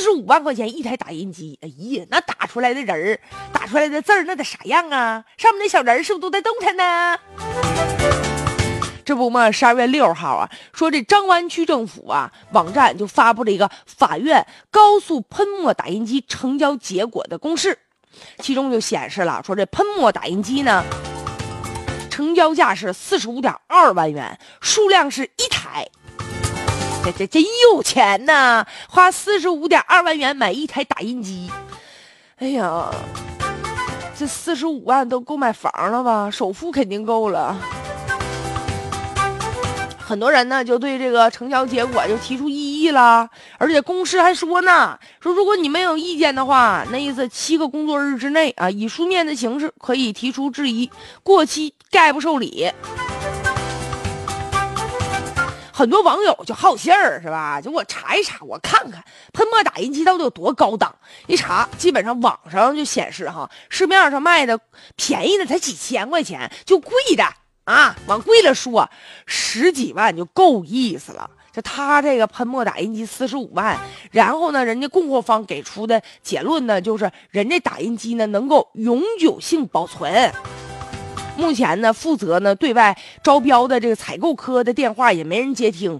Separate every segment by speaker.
Speaker 1: 四十五万块钱一台打印机，哎呀，那打出来的人儿，打出来的字儿，那得啥样啊？上面那小人是不是都在动弹呢？这不嘛，十二月六号啊，说这张湾区政府啊网站就发布了一个法院高速喷墨打印机成交结果的公示，其中就显示了说这喷墨打印机呢，成交价是四十五点二万元，数量是一台。这这真有钱呐！花四十五点二万元买一台打印机，哎呀，这四十五万都够买房了吧？首付肯定够了。很多人呢就对这个成交结果就提出异议了，而且公示还说呢，说如果你没有意见的话，那意思七个工作日之内啊，以书面的形式可以提出质疑，过期概不受理。很多网友就好信儿是吧？就我查一查，我看看喷墨打印机到底有多高档。一查，基本上网上就显示哈，市面上卖的便宜的才几千块钱，就贵的啊，往贵了说，十几万就够意思了。就他这个喷墨打印机四十五万，然后呢，人家供货方给出的结论呢，就是人家打印机呢能够永久性保存。目前呢，负责呢对外招标的这个采购科的电话也没人接听。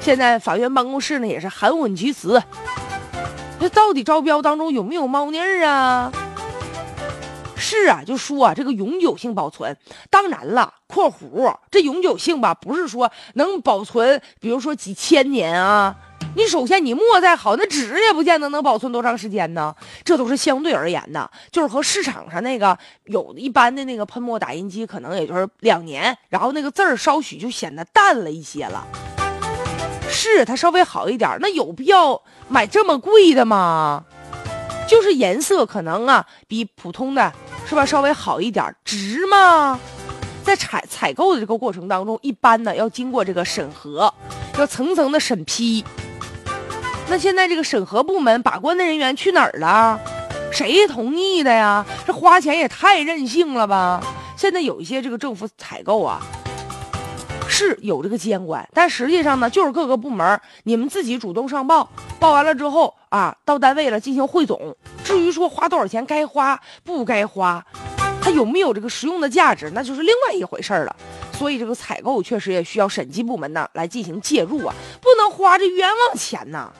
Speaker 1: 现在法院办公室呢也是含混其辞。这到底招标当中有没有猫腻儿啊？是啊，就说啊，这个永久性保存。当然了（括弧）这永久性吧，不是说能保存，比如说几千年啊。你首先你墨再好，那纸也不见得能保存多长时间呢。这都是相对而言的，就是和市场上那个有一般的那个喷墨打印机，可能也就是两年，然后那个字儿稍许就显得淡了一些了。是它稍微好一点，那有必要买这么贵的吗？就是颜色可能啊比普通的是吧稍微好一点，值吗？在采采购的这个过程当中，一般呢要经过这个审核，要层层的审批。那现在这个审核部门把关的人员去哪儿了？谁同意的呀？这花钱也太任性了吧！现在有一些这个政府采购啊，是有这个监管，但实际上呢，就是各个部门你们自己主动上报，报完了之后啊，到单位了进行汇总。至于说花多少钱，该花不该花，它有没有这个实用的价值，那就是另外一回事了。所以这个采购确实也需要审计部门呢来进行介入啊，不能花这冤枉钱呐。